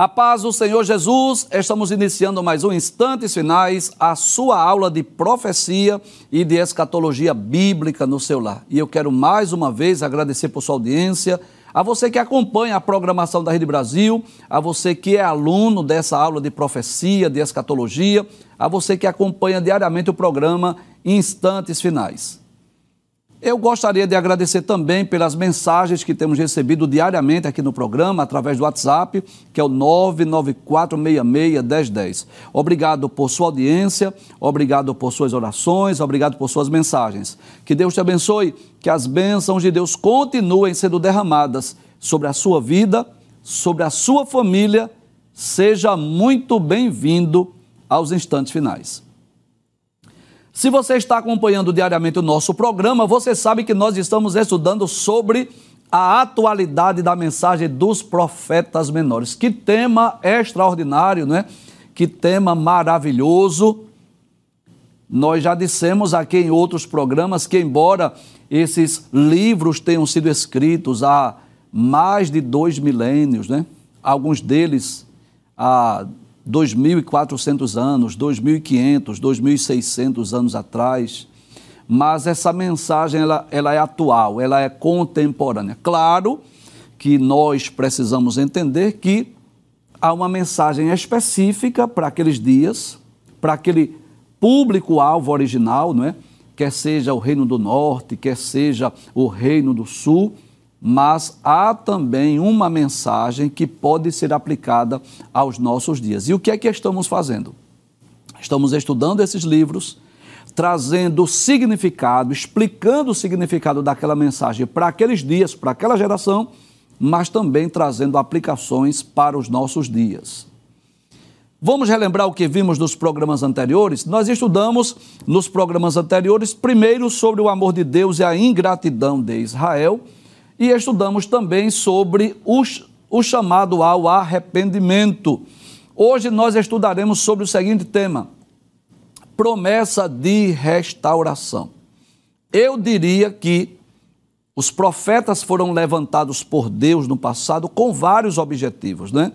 A paz do Senhor Jesus, estamos iniciando mais um Instantes Finais, a sua aula de profecia e de escatologia bíblica no seu lar. E eu quero mais uma vez agradecer por sua audiência, a você que acompanha a programação da Rede Brasil, a você que é aluno dessa aula de profecia, de escatologia, a você que acompanha diariamente o programa Instantes Finais. Eu gostaria de agradecer também pelas mensagens que temos recebido diariamente aqui no programa, através do WhatsApp, que é o 994661010. Obrigado por sua audiência, obrigado por suas orações, obrigado por suas mensagens. Que Deus te abençoe, que as bênçãos de Deus continuem sendo derramadas sobre a sua vida, sobre a sua família. Seja muito bem-vindo aos instantes finais. Se você está acompanhando diariamente o nosso programa, você sabe que nós estamos estudando sobre a atualidade da mensagem dos profetas menores. Que tema extraordinário, não é? Que tema maravilhoso. Nós já dissemos aqui em outros programas que, embora esses livros tenham sido escritos há mais de dois milênios, né? alguns deles há 2.400 anos, 2.500, 2.600 anos atrás, mas essa mensagem ela, ela é atual, ela é contemporânea. Claro que nós precisamos entender que há uma mensagem específica para aqueles dias, para aquele público-alvo original, não é? quer seja o Reino do Norte, quer seja o Reino do Sul, mas há também uma mensagem que pode ser aplicada aos nossos dias. E o que é que estamos fazendo? Estamos estudando esses livros, trazendo o significado, explicando o significado daquela mensagem para aqueles dias, para aquela geração, mas também trazendo aplicações para os nossos dias. Vamos relembrar o que vimos nos programas anteriores? Nós estudamos nos programas anteriores, primeiro sobre o amor de Deus e a ingratidão de Israel e estudamos também sobre o, o chamado ao arrependimento. Hoje nós estudaremos sobre o seguinte tema: promessa de restauração. Eu diria que os profetas foram levantados por Deus no passado com vários objetivos, né?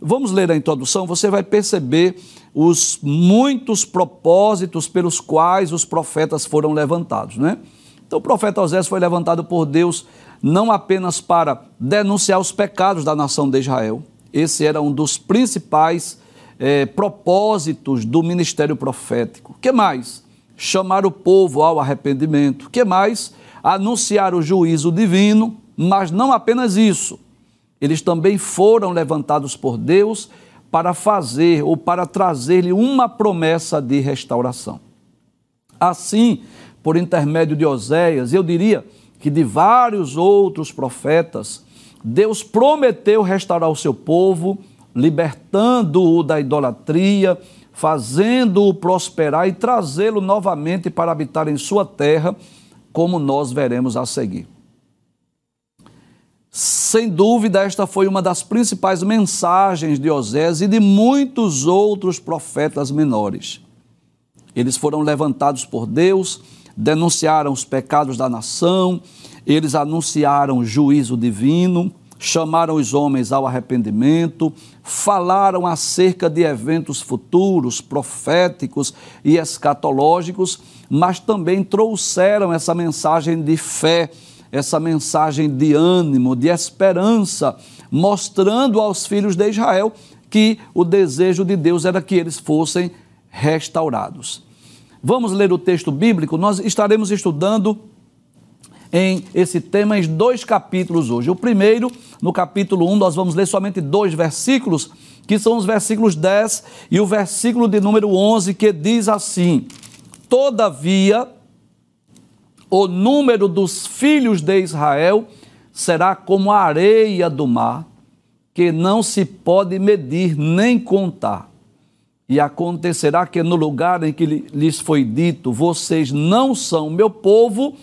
Vamos ler a introdução, você vai perceber os muitos propósitos pelos quais os profetas foram levantados, né? Então o profeta Osés foi levantado por Deus não apenas para denunciar os pecados da nação de Israel, esse era um dos principais eh, propósitos do ministério profético. que mais? Chamar o povo ao arrependimento. que mais? Anunciar o juízo divino, mas não apenas isso. Eles também foram levantados por Deus para fazer ou para trazer-lhe uma promessa de restauração. Assim, por intermédio de Oséias, eu diria que de vários outros profetas, Deus prometeu restaurar o seu povo, libertando-o da idolatria, fazendo-o prosperar e trazê-lo novamente para habitar em sua terra, como nós veremos a seguir. Sem dúvida, esta foi uma das principais mensagens de Osés e de muitos outros profetas menores. Eles foram levantados por Deus denunciaram os pecados da nação, eles anunciaram juízo divino, chamaram os homens ao arrependimento, falaram acerca de eventos futuros, proféticos e escatológicos, mas também trouxeram essa mensagem de fé, essa mensagem de ânimo, de esperança, mostrando aos filhos de Israel que o desejo de Deus era que eles fossem restaurados. Vamos ler o texto bíblico. Nós estaremos estudando em esse tema em dois capítulos hoje. O primeiro, no capítulo 1, nós vamos ler somente dois versículos, que são os versículos 10 e o versículo de número 11, que diz assim: Todavia, o número dos filhos de Israel será como a areia do mar, que não se pode medir nem contar. E acontecerá que no lugar em que lhes foi dito, vocês não são meu povo,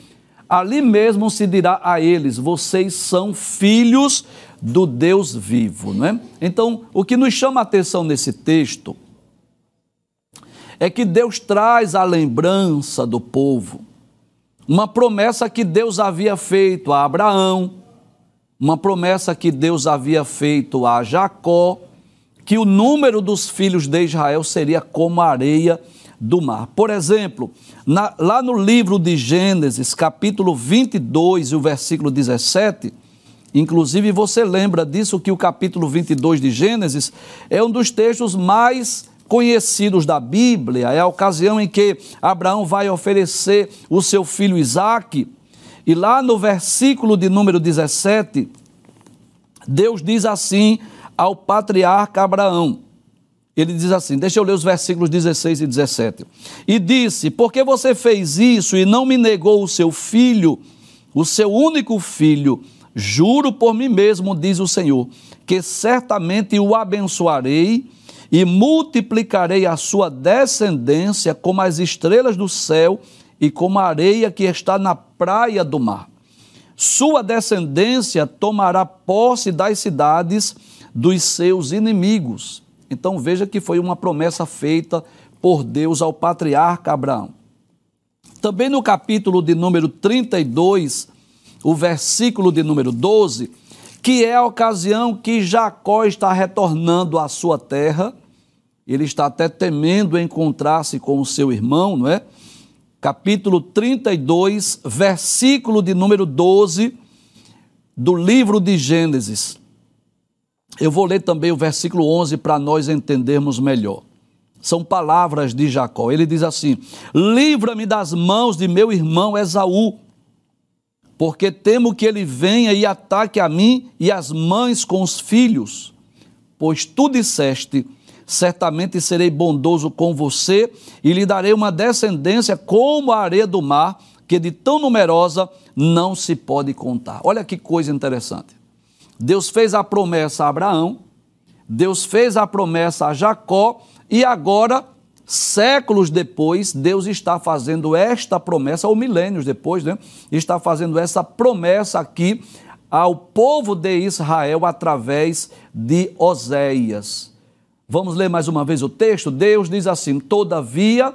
ali mesmo se dirá a eles, vocês são filhos do Deus vivo. Não é? Então, o que nos chama a atenção nesse texto é que Deus traz a lembrança do povo, uma promessa que Deus havia feito a Abraão, uma promessa que Deus havia feito a Jacó, que o número dos filhos de Israel seria como a areia do mar. Por exemplo, na, lá no livro de Gênesis, capítulo 22 e o versículo 17, inclusive você lembra disso que o capítulo 22 de Gênesis é um dos textos mais conhecidos da Bíblia, é a ocasião em que Abraão vai oferecer o seu filho Isaque e lá no versículo de número 17, Deus diz assim ao patriarca Abraão. Ele diz assim: deixa eu ler os versículos 16 e 17. E disse: Porque você fez isso e não me negou o seu filho, o seu único filho? Juro por mim mesmo, diz o Senhor, que certamente o abençoarei e multiplicarei a sua descendência como as estrelas do céu e como a areia que está na praia do mar. Sua descendência tomará posse das cidades dos seus inimigos. Então veja que foi uma promessa feita por Deus ao patriarca Abraão. Também no capítulo de número 32, o versículo de número 12, que é a ocasião que Jacó está retornando à sua terra, ele está até temendo encontrar-se com o seu irmão, não é? capítulo 32, versículo de número 12 do livro de Gênesis. Eu vou ler também o versículo 11 para nós entendermos melhor. São palavras de Jacó. Ele diz assim: Livra-me das mãos de meu irmão Esaú, porque temo que ele venha e ataque a mim e as mães com os filhos. Pois tu disseste: certamente serei bondoso com você e lhe darei uma descendência como a areia do mar, que de tão numerosa não se pode contar. Olha que coisa interessante. Deus fez a promessa a Abraão, Deus fez a promessa a Jacó e agora, séculos depois, Deus está fazendo esta promessa, ou milênios depois, né? Está fazendo essa promessa aqui ao povo de Israel através de Oséias. Vamos ler mais uma vez o texto? Deus diz assim: Todavia,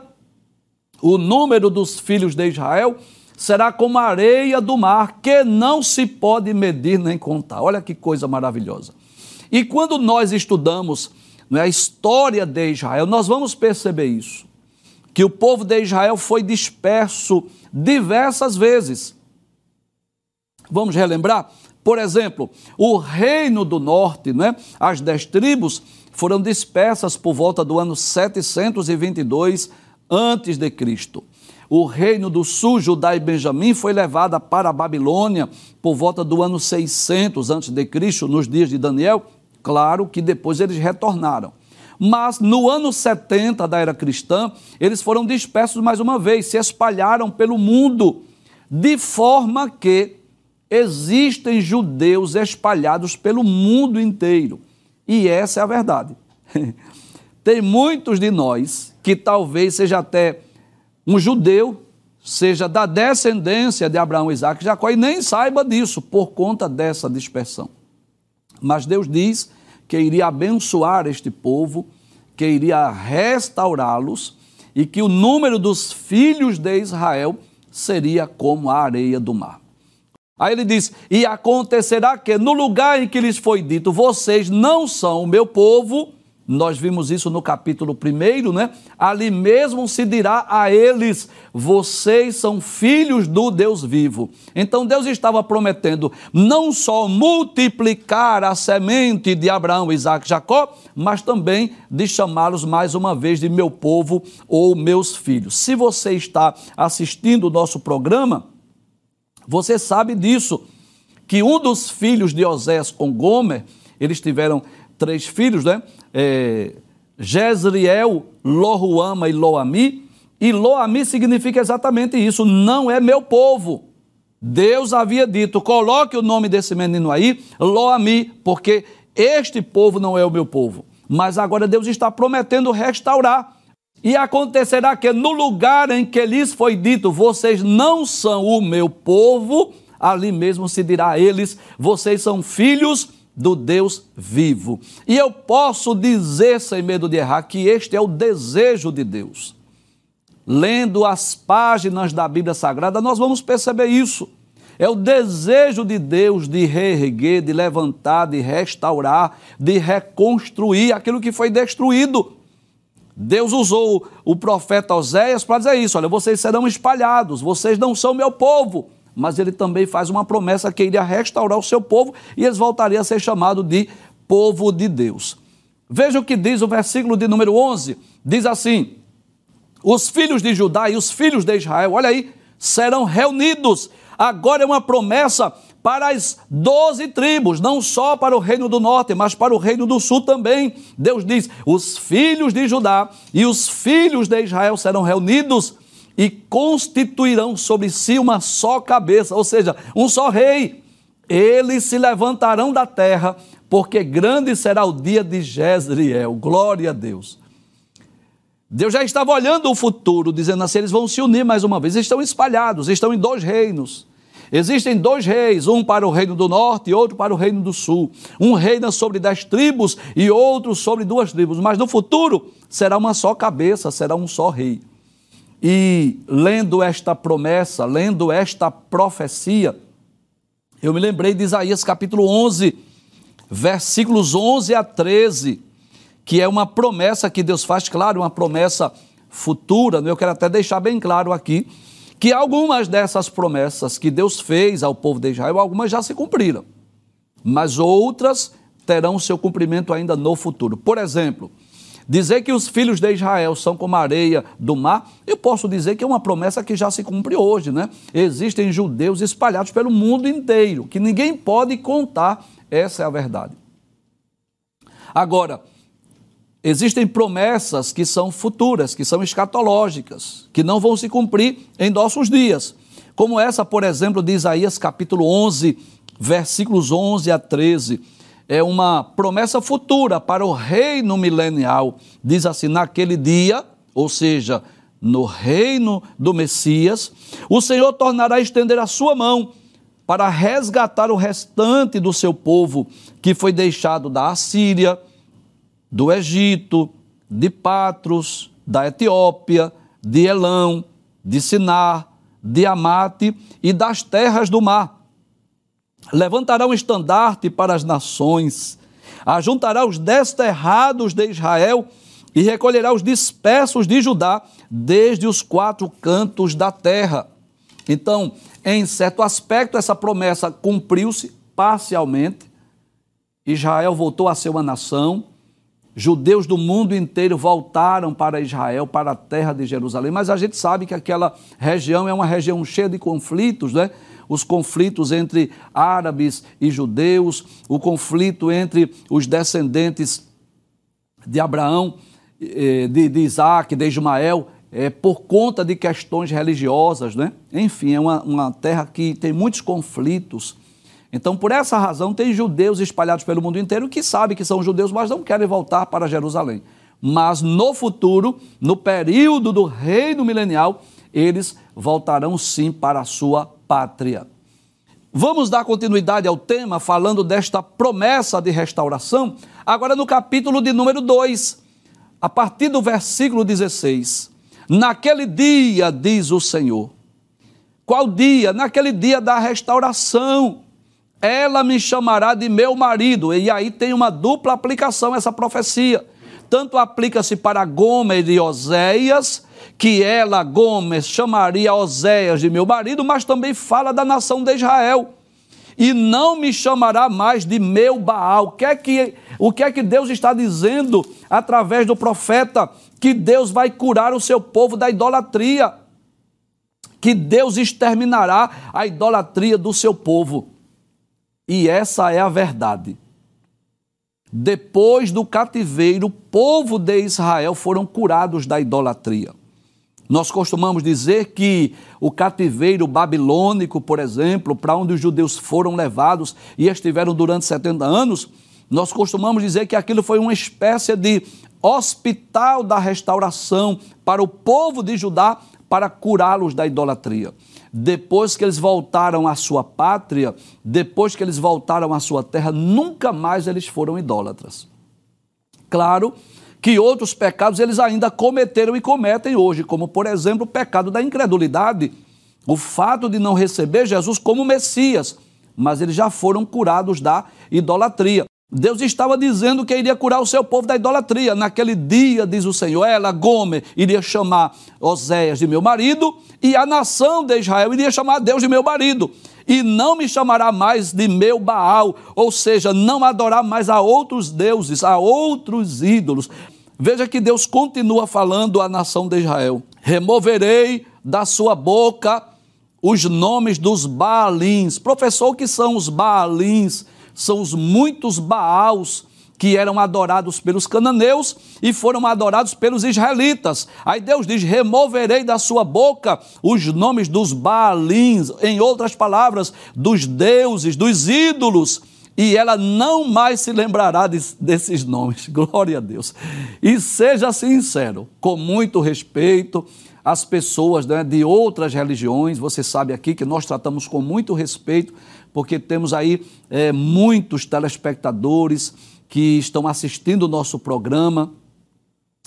o número dos filhos de Israel será como a areia do mar, que não se pode medir nem contar. Olha que coisa maravilhosa. E quando nós estudamos né, a história de Israel, nós vamos perceber isso. Que o povo de Israel foi disperso diversas vezes. Vamos relembrar? Por exemplo, o reino do norte, né, as dez tribos, foram dispersas por volta do ano 722 antes de Cristo. O reino do sul, Judá e Benjamim, foi levada para a Babilônia por volta do ano 600 antes de Cristo, nos dias de Daniel. Claro que depois eles retornaram. Mas no ano 70 da era cristã, eles foram dispersos mais uma vez, se espalharam pelo mundo, de forma que existem judeus espalhados pelo mundo inteiro. E essa é a verdade. Tem muitos de nós que talvez seja até um judeu, seja da descendência de Abraão, Isaac e Jacó, e nem saiba disso por conta dessa dispersão. Mas Deus diz que iria abençoar este povo, que iria restaurá-los e que o número dos filhos de Israel seria como a areia do mar. Aí ele diz: E acontecerá que no lugar em que lhes foi dito, vocês não são o meu povo, nós vimos isso no capítulo 1, né? Ali mesmo se dirá a eles: vocês são filhos do Deus vivo. Então Deus estava prometendo não só multiplicar a semente de Abraão, Isaac e Jacó, mas também de chamá-los mais uma vez de meu povo ou meus filhos. Se você está assistindo o nosso programa, você sabe disso, que um dos filhos de Osés com Gomer, eles tiveram três filhos, né? É, Jezreel, e Loami. E Loami significa exatamente isso, não é meu povo. Deus havia dito: coloque o nome desse menino aí, Loami, porque este povo não é o meu povo. Mas agora Deus está prometendo restaurar. E acontecerá que no lugar em que lhes foi dito, vocês não são o meu povo, ali mesmo se dirá a eles, vocês são filhos do Deus vivo. E eu posso dizer, sem medo de errar, que este é o desejo de Deus. Lendo as páginas da Bíblia Sagrada, nós vamos perceber isso. É o desejo de Deus de reerguer, de levantar, de restaurar, de reconstruir aquilo que foi destruído. Deus usou o profeta Oséias para dizer isso: olha, vocês serão espalhados, vocês não são meu povo. Mas ele também faz uma promessa que iria restaurar o seu povo e eles voltariam a ser chamados de povo de Deus. Veja o que diz o versículo de número 11: diz assim: Os filhos de Judá e os filhos de Israel, olha aí, serão reunidos. Agora é uma promessa para as doze tribos, não só para o reino do norte, mas para o reino do sul também. Deus diz: os filhos de Judá e os filhos de Israel serão reunidos e constituirão sobre si uma só cabeça, ou seja, um só rei. Eles se levantarão da terra, porque grande será o dia de Jezreel. Glória a Deus. Deus já estava olhando o futuro, dizendo assim: eles vão se unir mais uma vez. Estão espalhados, estão em dois reinos. Existem dois reis, um para o reino do norte e outro para o reino do sul. Um reina sobre dez tribos e outro sobre duas tribos, mas no futuro será uma só cabeça, será um só rei. E lendo esta promessa, lendo esta profecia, eu me lembrei de Isaías capítulo 11, versículos 11 a 13, que é uma promessa que Deus faz, claro, uma promessa futura, né? eu quero até deixar bem claro aqui que algumas dessas promessas que Deus fez ao povo de Israel, algumas já se cumpriram, mas outras terão seu cumprimento ainda no futuro. Por exemplo, dizer que os filhos de Israel são como a areia do mar, eu posso dizer que é uma promessa que já se cumpre hoje, né? Existem judeus espalhados pelo mundo inteiro, que ninguém pode contar, essa é a verdade. Agora, Existem promessas que são futuras, que são escatológicas, que não vão se cumprir em nossos dias. Como essa, por exemplo, de Isaías capítulo 11, versículos 11 a 13. É uma promessa futura para o reino milenial. Diz assim: naquele dia, ou seja, no reino do Messias, o Senhor tornará a estender a sua mão para resgatar o restante do seu povo que foi deixado da Assíria do Egito, de Patros, da Etiópia, de Elão, de Sinar, de Amate e das terras do mar. Levantará um estandarte para as nações, ajuntará os desterrados de Israel e recolherá os dispersos de Judá desde os quatro cantos da terra. Então, em certo aspecto, essa promessa cumpriu-se parcialmente. Israel voltou a ser uma nação, judeus do mundo inteiro voltaram para Israel, para a terra de Jerusalém, mas a gente sabe que aquela região é uma região cheia de conflitos, né? Os conflitos entre árabes e judeus, o conflito entre os descendentes de Abraão, eh, de, de Isaac, de Ismael, é, por conta de questões religiosas, né? Enfim, é uma, uma terra que tem muitos conflitos. Então, por essa razão, tem judeus espalhados pelo mundo inteiro que sabem que são judeus, mas não querem voltar para Jerusalém. Mas no futuro, no período do reino milenial, eles voltarão sim para a sua pátria. Vamos dar continuidade ao tema falando desta promessa de restauração, agora no capítulo de número 2, a partir do versículo 16. Naquele dia, diz o Senhor. Qual dia? Naquele dia da restauração ela me chamará de meu marido. E aí tem uma dupla aplicação essa profecia. Tanto aplica-se para Gomer de Oséias, que ela, Gomes, chamaria Oséias de meu marido, mas também fala da nação de Israel. E não me chamará mais de meu Baal. O que é que, o que, é que Deus está dizendo através do profeta? Que Deus vai curar o seu povo da idolatria. Que Deus exterminará a idolatria do seu povo. E essa é a verdade. Depois do cativeiro, o povo de Israel foram curados da idolatria. Nós costumamos dizer que o cativeiro babilônico, por exemplo, para onde os judeus foram levados e estiveram durante 70 anos, nós costumamos dizer que aquilo foi uma espécie de hospital da restauração para o povo de Judá para curá-los da idolatria depois que eles voltaram à sua pátria, depois que eles voltaram à sua terra, nunca mais eles foram idólatras. Claro que outros pecados eles ainda cometeram e cometem hoje, como por exemplo o pecado da incredulidade, o fato de não receber Jesus como Messias, mas eles já foram curados da idolatria. Deus estava dizendo que iria curar o seu povo da idolatria. Naquele dia, diz o Senhor, ela, Gomer, iria chamar Oséias de meu marido, e a nação de Israel iria chamar Deus de meu marido. E não me chamará mais de meu Baal, ou seja, não adorar mais a outros deuses, a outros ídolos. Veja que Deus continua falando à nação de Israel: removerei da sua boca os nomes dos Baalins. Professor, o que são os Baalins? são os muitos Baals que eram adorados pelos cananeus e foram adorados pelos israelitas. Aí Deus diz: removerei da sua boca os nomes dos Baalins, em outras palavras, dos deuses, dos ídolos. E ela não mais se lembrará de, desses nomes. Glória a Deus. E seja sincero, com muito respeito, as pessoas né, de outras religiões, você sabe aqui que nós tratamos com muito respeito porque temos aí é, muitos telespectadores que estão assistindo o nosso programa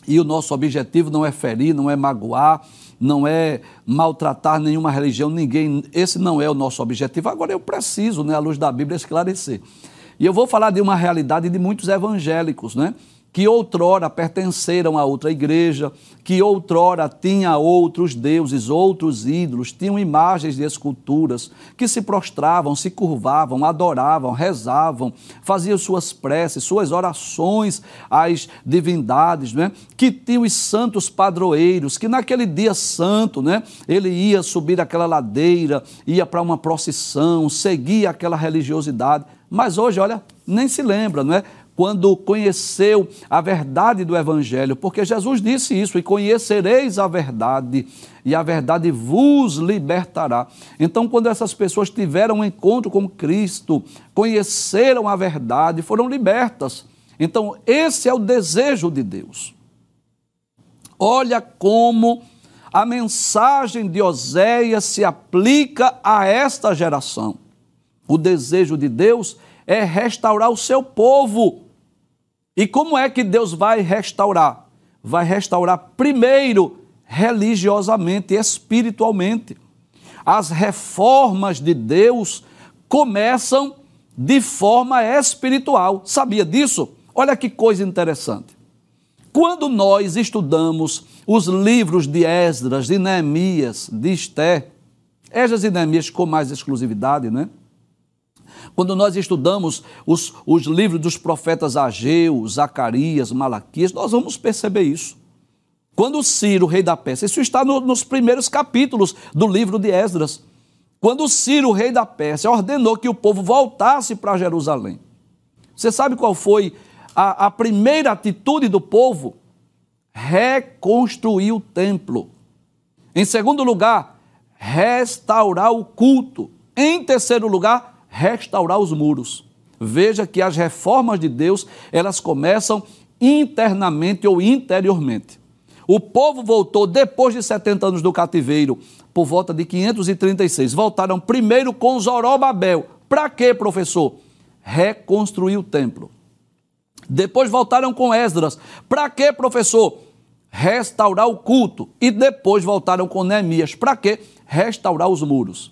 e o nosso objetivo não é ferir, não é magoar, não é maltratar nenhuma religião, ninguém. Esse não é o nosso objetivo. Agora eu preciso, né, à luz da Bíblia, esclarecer. E eu vou falar de uma realidade de muitos evangélicos, né? Que outrora pertenceram a outra igreja, que outrora tinha outros deuses, outros ídolos, tinham imagens de esculturas, que se prostravam, se curvavam, adoravam, rezavam, faziam suas preces, suas orações às divindades, né? que tinham os santos padroeiros, que naquele dia santo, né? ele ia subir aquela ladeira, ia para uma procissão, seguia aquela religiosidade, mas hoje, olha, nem se lembra, não é? Quando conheceu a verdade do Evangelho, porque Jesus disse isso: e conhecereis a verdade, e a verdade vos libertará. Então, quando essas pessoas tiveram um encontro com Cristo, conheceram a verdade, foram libertas. Então, esse é o desejo de Deus. Olha como a mensagem de Oséias se aplica a esta geração. O desejo de Deus é restaurar o seu povo e como é que Deus vai restaurar? Vai restaurar primeiro religiosamente, espiritualmente. As reformas de Deus começam de forma espiritual. Sabia disso? Olha que coisa interessante. Quando nós estudamos os livros de Esdras, de Neemias, de Esté, Esdras e Neemias com mais exclusividade, né? Quando nós estudamos os, os livros dos profetas Ageu, Zacarias, Malaquias, nós vamos perceber isso. Quando Ciro, rei da Pérsia, isso está no, nos primeiros capítulos do livro de Esdras. Quando Ciro, rei da Pérsia, ordenou que o povo voltasse para Jerusalém. Você sabe qual foi a, a primeira atitude do povo? Reconstruir o templo. Em segundo lugar, restaurar o culto. Em terceiro lugar, restaurar os muros. Veja que as reformas de Deus, elas começam internamente ou interiormente. O povo voltou depois de 70 anos do cativeiro, por volta de 536. Voltaram primeiro com Zorobabel. Para quê, professor? Reconstruir o templo. Depois voltaram com Esdras. Para quê, professor? Restaurar o culto. E depois voltaram com Neemias. Para quê? Restaurar os muros.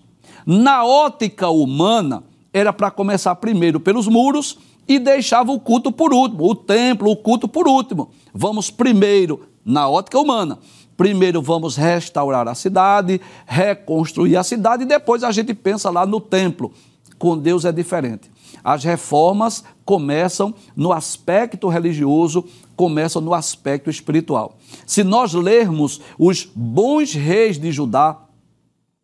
Na ótica humana, era para começar primeiro pelos muros e deixava o culto por último, o templo, o culto por último. Vamos primeiro na ótica humana. Primeiro vamos restaurar a cidade, reconstruir a cidade e depois a gente pensa lá no templo. Com Deus é diferente. As reformas começam no aspecto religioso, começam no aspecto espiritual. Se nós lermos os bons reis de Judá,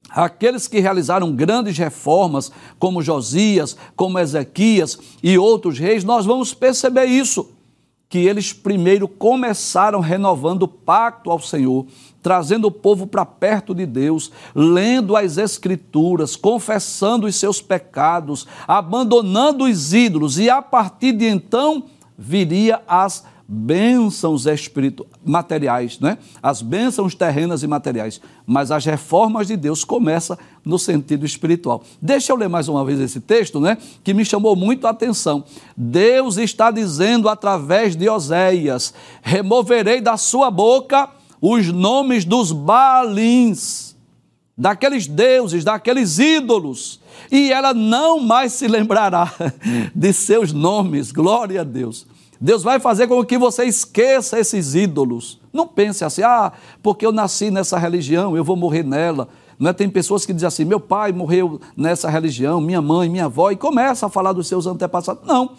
Aqueles que realizaram grandes reformas, como Josias, como Ezequias e outros reis, nós vamos perceber isso. Que eles primeiro começaram renovando o pacto ao Senhor, trazendo o povo para perto de Deus, lendo as Escrituras, confessando os seus pecados, abandonando os ídolos, e a partir de então viria as bênçãos espirituais, materiais, né? as bênçãos terrenas e materiais, mas as reformas de Deus começam no sentido espiritual. Deixa eu ler mais uma vez esse texto, né? que me chamou muito a atenção. Deus está dizendo através de Oséias: removerei da sua boca os nomes dos Baalins. daqueles deuses, daqueles ídolos, e ela não mais se lembrará de seus nomes. Glória a Deus. Deus vai fazer com que você esqueça esses ídolos. Não pense assim, ah, porque eu nasci nessa religião, eu vou morrer nela. Não é? Tem pessoas que dizem assim, meu pai morreu nessa religião, minha mãe, minha avó, e começa a falar dos seus antepassados. Não.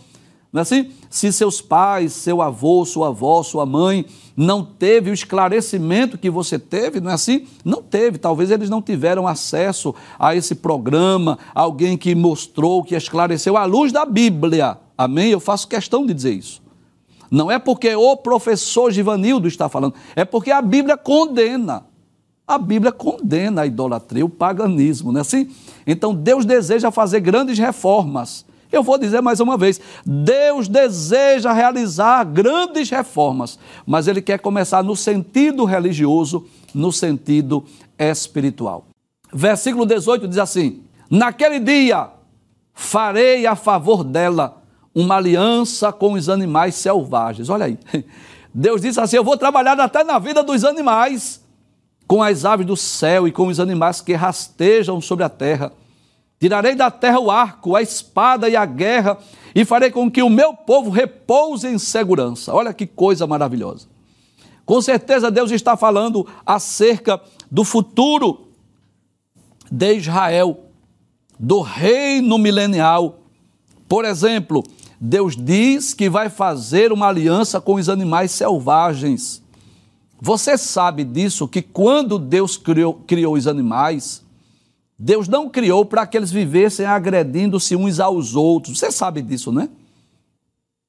Não é assim? Se seus pais, seu avô, sua avó, sua mãe não teve o esclarecimento que você teve, não é assim? Não teve. Talvez eles não tiveram acesso a esse programa, alguém que mostrou, que esclareceu à luz da Bíblia. Amém? Eu faço questão de dizer isso. Não é porque o professor Givanildo está falando, é porque a Bíblia condena. A Bíblia condena a idolatria, o paganismo, não é assim? Então Deus deseja fazer grandes reformas eu vou dizer mais uma vez: Deus deseja realizar grandes reformas, mas Ele quer começar no sentido religioso, no sentido espiritual. Versículo 18 diz assim: Naquele dia farei a favor dela uma aliança com os animais selvagens. Olha aí. Deus disse assim: Eu vou trabalhar até na vida dos animais, com as aves do céu e com os animais que rastejam sobre a terra Tirarei da terra o arco, a espada e a guerra, e farei com que o meu povo repouse em segurança. Olha que coisa maravilhosa. Com certeza Deus está falando acerca do futuro de Israel, do reino milenial. Por exemplo, Deus diz que vai fazer uma aliança com os animais selvagens. Você sabe disso, que quando Deus criou, criou os animais, Deus não criou para que eles vivessem agredindo-se uns aos outros. Você sabe disso, né?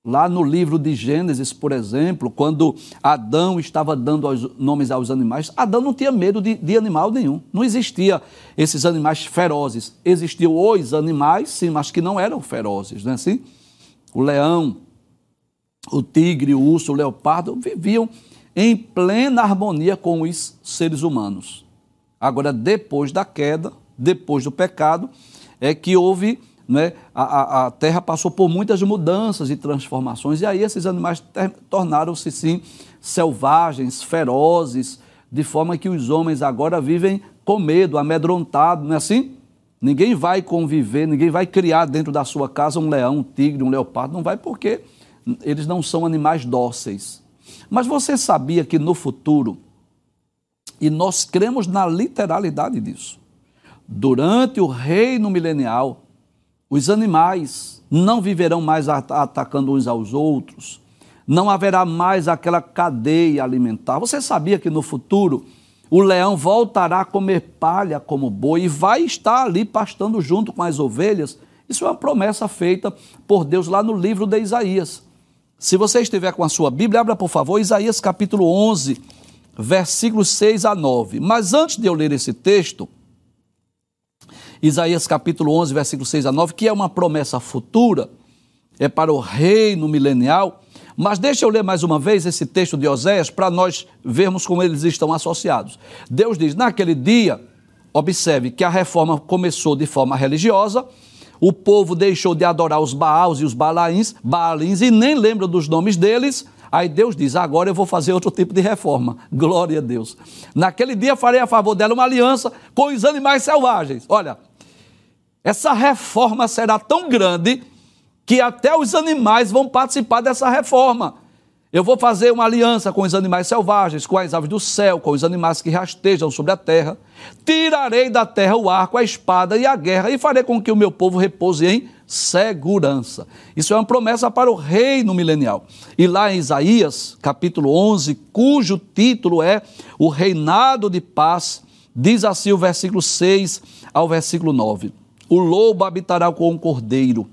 Lá no livro de Gênesis, por exemplo, quando Adão estava dando nomes aos animais, Adão não tinha medo de, de animal nenhum. Não existia esses animais ferozes. Existiam os animais, sim, mas que não eram ferozes, não é assim? O leão, o tigre, o urso, o leopardo viviam em plena harmonia com os seres humanos. Agora, depois da queda, depois do pecado, é que houve, né, a, a terra passou por muitas mudanças e transformações, e aí esses animais tornaram-se, sim, selvagens, ferozes, de forma que os homens agora vivem com medo, amedrontados, não é assim? Ninguém vai conviver, ninguém vai criar dentro da sua casa um leão, um tigre, um leopardo, não vai porque eles não são animais dóceis. Mas você sabia que no futuro, e nós cremos na literalidade disso, Durante o reino milenial, os animais não viverão mais atacando uns aos outros, não haverá mais aquela cadeia alimentar. Você sabia que no futuro o leão voltará a comer palha como boi e vai estar ali pastando junto com as ovelhas? Isso é uma promessa feita por Deus lá no livro de Isaías. Se você estiver com a sua Bíblia, abra por favor Isaías capítulo 11, versículos 6 a 9. Mas antes de eu ler esse texto, Isaías capítulo 11, versículo 6 a 9, que é uma promessa futura, é para o reino milenial. Mas deixa eu ler mais uma vez esse texto de Oséias para nós vermos como eles estão associados. Deus diz: naquele dia, observe que a reforma começou de forma religiosa, o povo deixou de adorar os Baals e os Balaíns, Baalins e nem lembra dos nomes deles. Aí Deus diz: agora eu vou fazer outro tipo de reforma. Glória a Deus. Naquele dia farei a favor dela uma aliança com os animais selvagens. Olha, essa reforma será tão grande que até os animais vão participar dessa reforma. Eu vou fazer uma aliança com os animais selvagens, com as aves do céu, com os animais que rastejam sobre a terra. Tirarei da terra o arco, a espada e a guerra, e farei com que o meu povo repouse em segurança. Isso é uma promessa para o reino milenial. E lá em Isaías, capítulo 11, cujo título é O Reinado de Paz, diz assim o versículo 6 ao versículo 9 o lobo habitará com o cordeiro,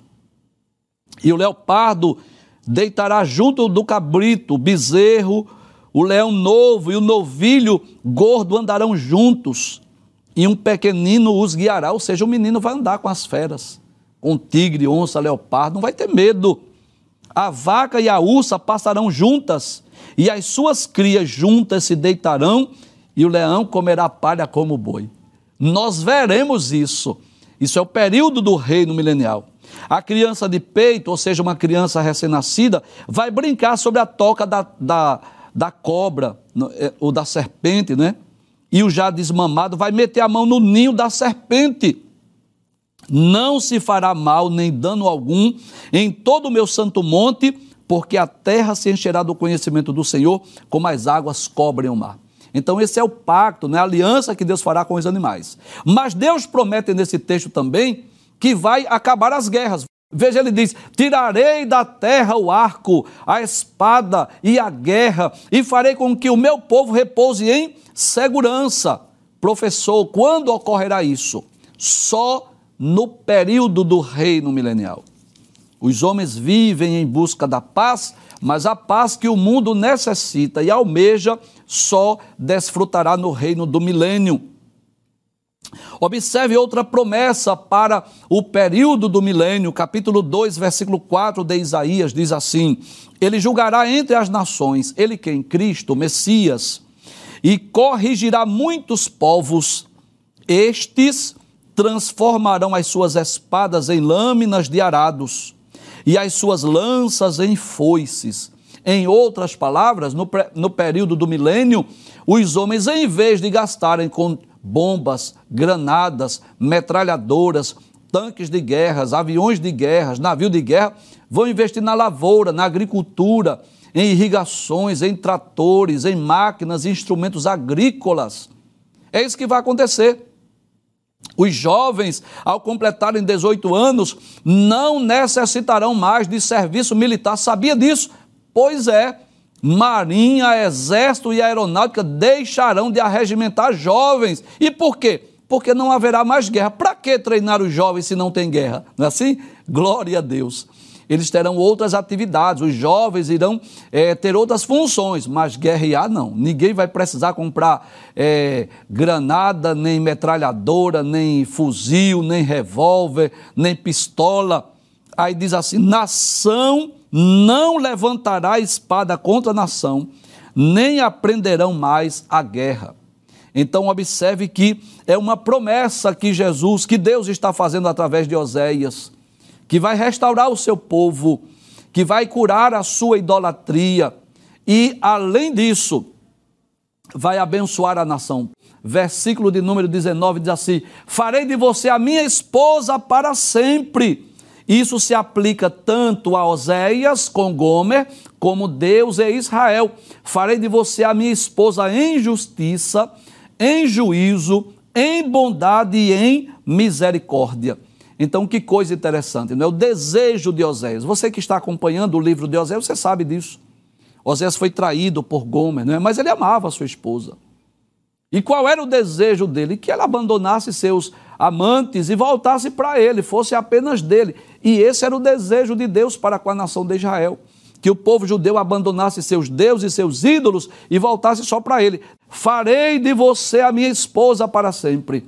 e o leopardo deitará junto do cabrito, o bezerro, o leão novo e o novilho gordo andarão juntos, e um pequenino os guiará, ou seja, o menino vai andar com as feras, com tigre, onça, leopardo, não vai ter medo. A vaca e a ursa passarão juntas, e as suas crias juntas se deitarão, e o leão comerá palha como boi. Nós veremos isso isso é o período do reino milenial. A criança de peito, ou seja, uma criança recém-nascida, vai brincar sobre a toca da, da, da cobra é, ou da serpente, né? e o já desmamado vai meter a mão no ninho da serpente. Não se fará mal nem dano algum em todo o meu santo monte, porque a terra se encherá do conhecimento do Senhor, como as águas cobrem o mar. Então, esse é o pacto, né? a aliança que Deus fará com os animais. Mas Deus promete nesse texto também que vai acabar as guerras. Veja, ele diz: Tirarei da terra o arco, a espada e a guerra, e farei com que o meu povo repouse em segurança. Professor, quando ocorrerá isso? Só no período do reino milenial. Os homens vivem em busca da paz, mas a paz que o mundo necessita e almeja só desfrutará no reino do milênio. Observe outra promessa para o período do milênio, capítulo 2, versículo 4 de Isaías, diz assim: Ele julgará entre as nações, ele quem? Cristo, Messias, e corrigirá muitos povos. Estes transformarão as suas espadas em lâminas de arados e as suas lanças em foices. Em outras palavras, no, no período do milênio, os homens, em vez de gastarem com bombas, granadas, metralhadoras, tanques de guerras, aviões de guerras, navio de guerra, vão investir na lavoura, na agricultura, em irrigações, em tratores, em máquinas, instrumentos agrícolas. É isso que vai acontecer. Os jovens, ao completarem 18 anos, não necessitarão mais de serviço militar. Sabia disso? Pois é. Marinha, Exército e Aeronáutica deixarão de arregimentar jovens. E por quê? Porque não haverá mais guerra. Para que treinar os jovens se não tem guerra? Não é assim? Glória a Deus. Eles terão outras atividades, os jovens irão é, ter outras funções, mas guerrear não. Ninguém vai precisar comprar é, granada, nem metralhadora, nem fuzil, nem revólver, nem pistola. Aí diz assim: nação não levantará espada contra nação, nem aprenderão mais a guerra. Então, observe que é uma promessa que Jesus, que Deus está fazendo através de Oséias, que vai restaurar o seu povo, que vai curar a sua idolatria e, além disso, vai abençoar a nação. Versículo de número 19 diz assim: Farei de você a minha esposa para sempre isso se aplica tanto a Oséias com Gomer, como Deus e Israel. Farei de você a minha esposa em justiça, em juízo, em bondade e em misericórdia. Então, que coisa interessante, não é? O desejo de Oséias. Você que está acompanhando o livro de Oséias, você sabe disso. Oséias foi traído por Gomer, não é? mas ele amava a sua esposa. E qual era o desejo dele? Que ela abandonasse seus amantes e voltasse para ele, fosse apenas dele. E esse era o desejo de Deus para com a nação de Israel. Que o povo judeu abandonasse seus deuses e seus ídolos e voltasse só para ele. Farei de você a minha esposa para sempre.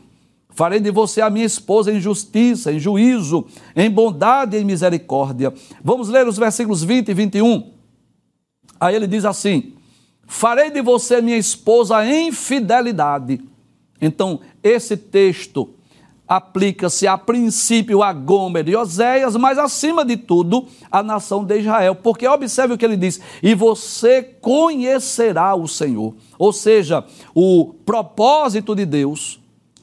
Farei de você a minha esposa em justiça, em juízo, em bondade e em misericórdia. Vamos ler os versículos 20 e 21. Aí ele diz assim: Farei de você minha esposa em fidelidade. Então, esse texto aplica-se a princípio a Gomer e Oséias, mas acima de tudo a nação de Israel. Porque observe o que ele diz: e você conhecerá o Senhor. Ou seja, o propósito de Deus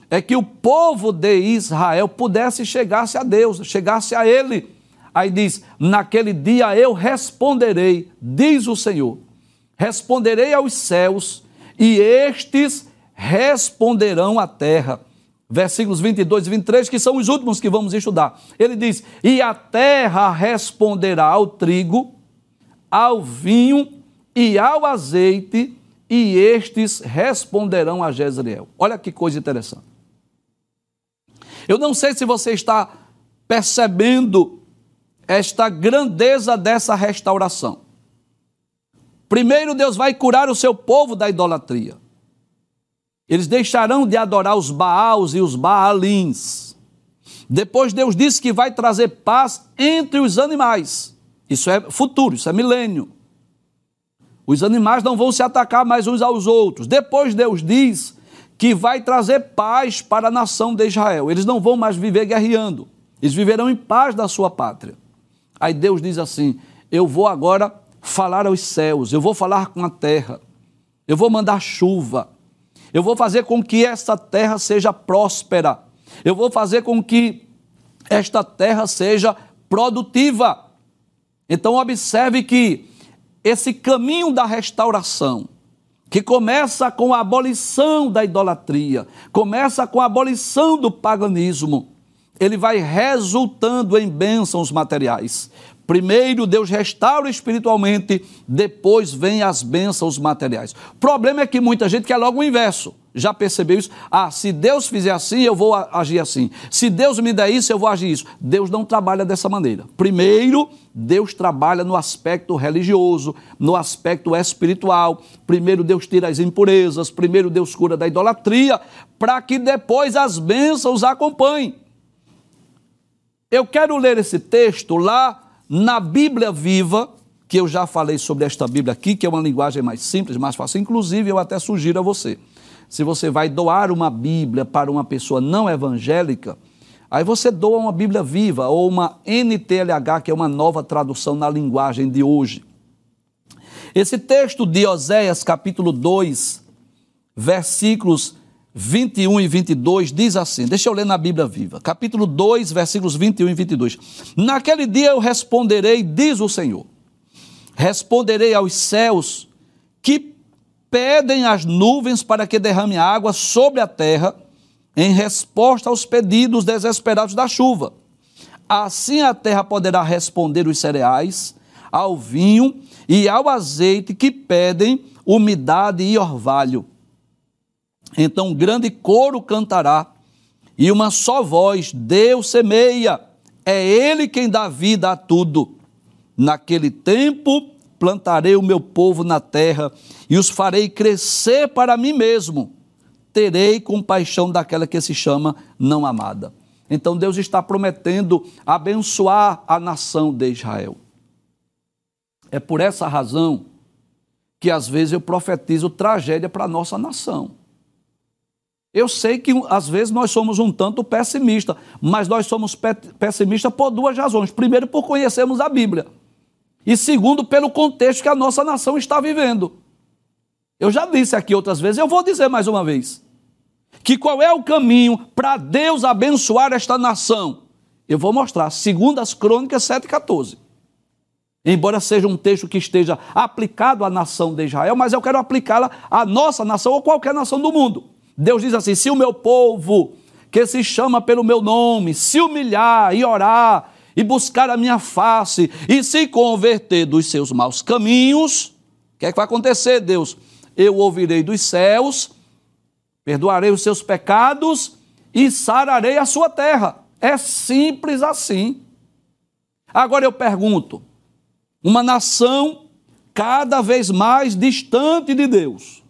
é que o povo de Israel pudesse chegar-se a Deus, chegasse a Ele. Aí diz: naquele dia eu responderei, diz o Senhor, responderei aos céus, e estes responderão à terra versículos 22 e 23, que são os últimos que vamos estudar. Ele diz: E a terra responderá ao trigo, ao vinho e ao azeite, e estes responderão a Jezreel. Olha que coisa interessante. Eu não sei se você está percebendo esta grandeza dessa restauração. Primeiro, Deus vai curar o seu povo da idolatria. Eles deixarão de adorar os Baals e os Baalins. Depois Deus disse que vai trazer paz entre os animais. Isso é futuro, isso é milênio. Os animais não vão se atacar mais uns aos outros. Depois Deus diz que vai trazer paz para a nação de Israel. Eles não vão mais viver guerreando. Eles viverão em paz da sua pátria. Aí Deus diz assim: Eu vou agora falar aos céus, eu vou falar com a terra, eu vou mandar chuva, Eu vou fazer com que esta terra seja próspera. Eu vou fazer com que esta terra seja produtiva. Então, observe que esse caminho da restauração, que começa com a abolição da idolatria, começa com a abolição do paganismo, ele vai resultando em bênçãos materiais. Primeiro Deus restaura espiritualmente, depois vem as bênçãos materiais. O problema é que muita gente quer logo o inverso. Já percebeu isso? Ah, se Deus fizer assim, eu vou agir assim. Se Deus me der isso, eu vou agir isso. Deus não trabalha dessa maneira. Primeiro, Deus trabalha no aspecto religioso, no aspecto espiritual. Primeiro, Deus tira as impurezas. Primeiro, Deus cura da idolatria, para que depois as bênçãos acompanhem. Eu quero ler esse texto lá na Bíblia Viva, que eu já falei sobre esta Bíblia aqui, que é uma linguagem mais simples, mais fácil. Inclusive, eu até sugiro a você se você vai doar uma Bíblia para uma pessoa não evangélica, aí você doa uma Bíblia viva ou uma NTLH, que é uma nova tradução na linguagem de hoje. Esse texto de Oséias, capítulo 2, versículos 21 e 22, diz assim: Deixa eu ler na Bíblia viva. Capítulo 2, versículos 21 e 22. Naquele dia eu responderei, diz o Senhor: Responderei aos céus que pedem as nuvens para que derrame água sobre a terra, em resposta aos pedidos desesperados da chuva. Assim a terra poderá responder os cereais, ao vinho e ao azeite que pedem umidade e orvalho. Então um grande coro cantará, e uma só voz, Deus semeia, é Ele quem dá vida a tudo. Naquele tempo plantarei o meu povo na terra e os farei crescer para mim mesmo. Terei compaixão daquela que se chama não amada. Então Deus está prometendo abençoar a nação de Israel. É por essa razão que às vezes eu profetizo tragédia para a nossa nação. Eu sei que às vezes nós somos um tanto pessimistas, mas nós somos pessimistas por duas razões. Primeiro, por conhecermos a Bíblia. E segundo, pelo contexto que a nossa nação está vivendo. Eu já disse aqui outras vezes, eu vou dizer mais uma vez. Que qual é o caminho para Deus abençoar esta nação? Eu vou mostrar, segundo as Crônicas 7,14. Embora seja um texto que esteja aplicado à nação de Israel, mas eu quero aplicá-la à nossa nação ou qualquer nação do mundo. Deus diz assim: se o meu povo, que se chama pelo meu nome, se humilhar e orar e buscar a minha face e se converter dos seus maus caminhos, o que é que vai acontecer, Deus? Eu ouvirei dos céus, perdoarei os seus pecados e sararei a sua terra. É simples assim. Agora eu pergunto: uma nação cada vez mais distante de Deus,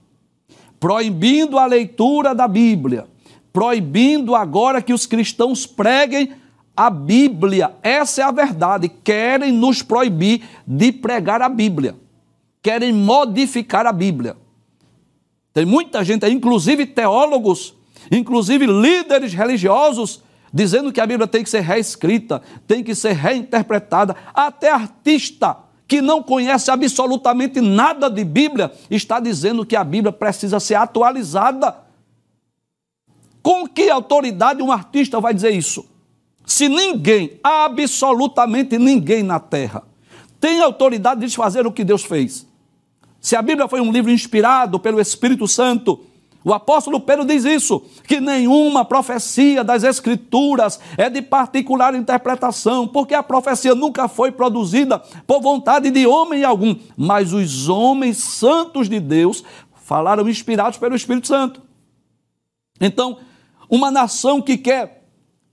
proibindo a leitura da Bíblia, proibindo agora que os cristãos preguem a Bíblia, essa é a verdade. Querem nos proibir de pregar a Bíblia. Querem modificar a Bíblia. Tem muita gente inclusive teólogos, inclusive líderes religiosos, dizendo que a Bíblia tem que ser reescrita, tem que ser reinterpretada. Até artista que não conhece absolutamente nada de Bíblia está dizendo que a Bíblia precisa ser atualizada. Com que autoridade um artista vai dizer isso? Se ninguém, absolutamente ninguém na terra, tem autoridade de fazer o que Deus fez, se a Bíblia foi um livro inspirado pelo Espírito Santo, o apóstolo Pedro diz isso, que nenhuma profecia das Escrituras é de particular interpretação, porque a profecia nunca foi produzida por vontade de homem algum, mas os homens santos de Deus falaram inspirados pelo Espírito Santo. Então, uma nação que quer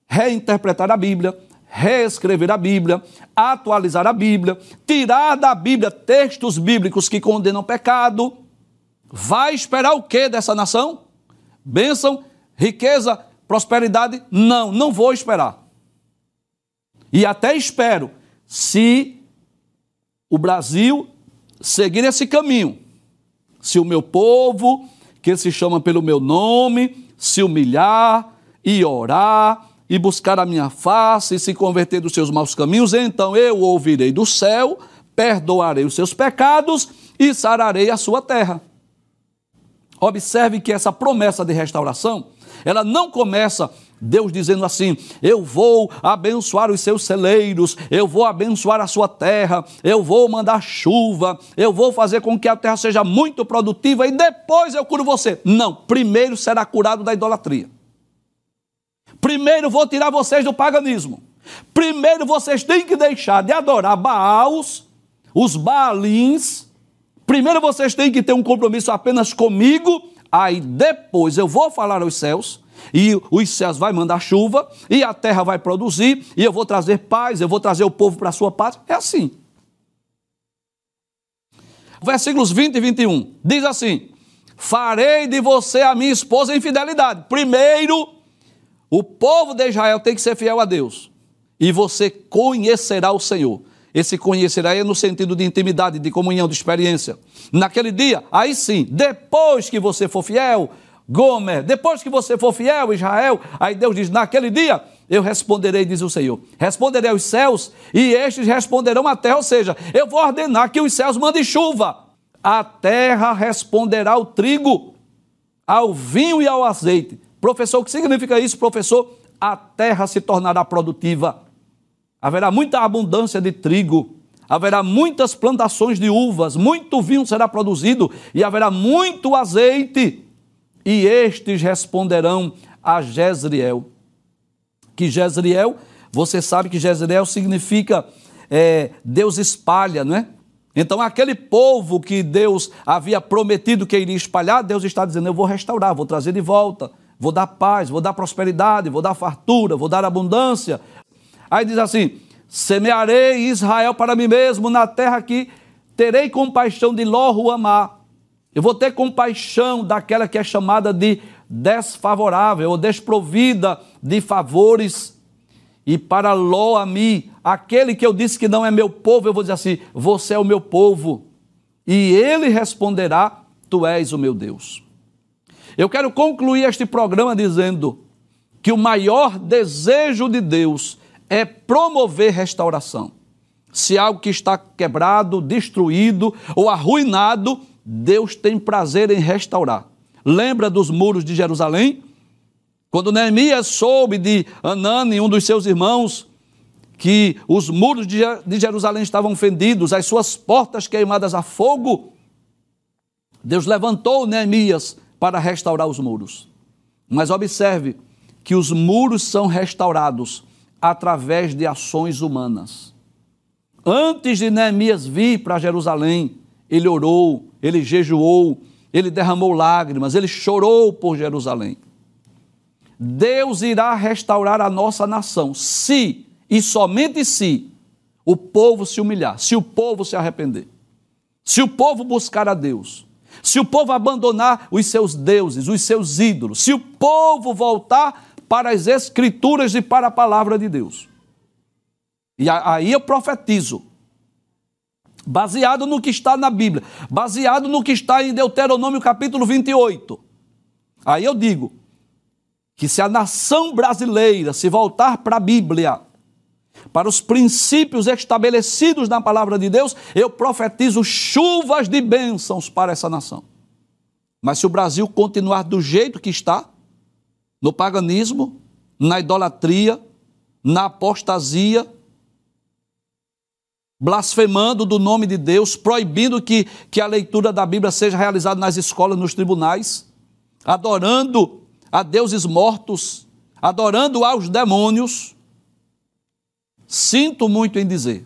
reinterpretar a Bíblia, reescrever a Bíblia, atualizar a Bíblia, tirar da Bíblia textos bíblicos que condenam pecado. Vai esperar o que dessa nação? Bênção, riqueza, prosperidade? Não, não vou esperar. E até espero se o Brasil seguir esse caminho. Se o meu povo, que se chama pelo meu nome, se humilhar e orar e buscar a minha face e se converter dos seus maus caminhos, então eu ouvirei do céu, perdoarei os seus pecados e sararei a sua terra. Observe que essa promessa de restauração, ela não começa Deus dizendo assim: Eu vou abençoar os seus celeiros, eu vou abençoar a sua terra, eu vou mandar chuva, eu vou fazer com que a terra seja muito produtiva e depois eu curo você. Não, primeiro será curado da idolatria. Primeiro vou tirar vocês do paganismo. Primeiro vocês têm que deixar de adorar Baals, os Baalins. Primeiro vocês têm que ter um compromisso apenas comigo. Aí depois eu vou falar aos céus e os céus vai mandar chuva, e a terra vai produzir, e eu vou trazer paz, eu vou trazer o povo para a sua paz. É assim. Versículos 20 e 21 diz assim: Farei de você a minha esposa em fidelidade. Primeiro, o povo de Israel tem que ser fiel a Deus, e você conhecerá o Senhor. Esse conhecerá é no sentido de intimidade, de comunhão, de experiência. Naquele dia, aí sim, depois que você for fiel, Gomer, depois que você for fiel, Israel, aí Deus diz: naquele dia eu responderei, diz o Senhor. Responderei aos céus e estes responderão à terra, ou seja, eu vou ordenar que os céus mandem chuva. A terra responderá ao trigo, ao vinho e ao azeite. Professor, o que significa isso, professor? A terra se tornará produtiva. Haverá muita abundância de trigo, haverá muitas plantações de uvas, muito vinho será produzido e haverá muito azeite e estes responderão a Jezreel. Que Jezreel, você sabe que Jezreel significa é, Deus espalha, não é? Então, aquele povo que Deus havia prometido que iria espalhar, Deus está dizendo: Eu vou restaurar, vou trazer de volta, vou dar paz, vou dar prosperidade, vou dar fartura, vou dar abundância. Aí diz assim: Semearei Israel para mim mesmo na terra que terei compaixão de Ló Amar eu vou ter compaixão daquela que é chamada de desfavorável ou desprovida de favores. E para Ló a mim, aquele que eu disse que não é meu povo, eu vou dizer assim: você é o meu povo. E ele responderá: Tu és o meu Deus. Eu quero concluir este programa dizendo que o maior desejo de Deus é promover restauração. Se algo que está quebrado, destruído ou arruinado, Deus tem prazer em restaurar. Lembra dos muros de Jerusalém? Quando Neemias soube de Anani, um dos seus irmãos, que os muros de Jerusalém estavam fendidos, as suas portas queimadas a fogo, Deus levantou Neemias para restaurar os muros. Mas observe que os muros são restaurados através de ações humanas. Antes de Neemias vir para Jerusalém, ele orou, ele jejuou, ele derramou lágrimas, ele chorou por Jerusalém. Deus irá restaurar a nossa nação se e somente se o povo se humilhar, se o povo se arrepender, se o povo buscar a Deus, se o povo abandonar os seus deuses, os seus ídolos, se o povo voltar para as Escrituras e para a palavra de Deus. E aí eu profetizo baseado no que está na Bíblia, baseado no que está em Deuteronômio capítulo 28. Aí eu digo que se a nação brasileira se voltar para a Bíblia, para os princípios estabelecidos na palavra de Deus, eu profetizo chuvas de bênçãos para essa nação. Mas se o Brasil continuar do jeito que está, no paganismo, na idolatria, na apostasia, blasfemando do nome de Deus, proibindo que, que a leitura da Bíblia seja realizada nas escolas, nos tribunais, adorando a deuses mortos, adorando aos demônios. Sinto muito em dizer,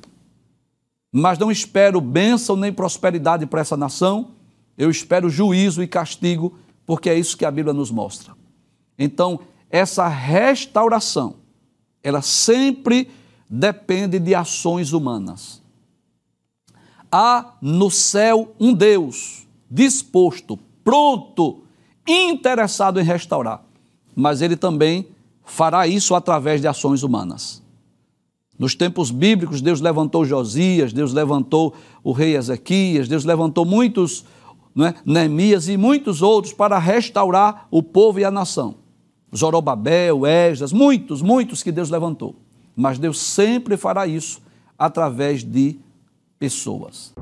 mas não espero bênção nem prosperidade para essa nação, eu espero juízo e castigo, porque é isso que a Bíblia nos mostra. Então, essa restauração, ela sempre depende de ações humanas há no céu um Deus disposto, pronto, interessado em restaurar, mas ele também fará isso através de ações humanas. Nos tempos bíblicos, Deus levantou Josias, Deus levantou o rei Ezequias, Deus levantou muitos, é, Neemias e muitos outros para restaurar o povo e a nação. Zorobabel, Esdras, muitos, muitos que Deus levantou. Mas Deus sempre fará isso através de pessoas.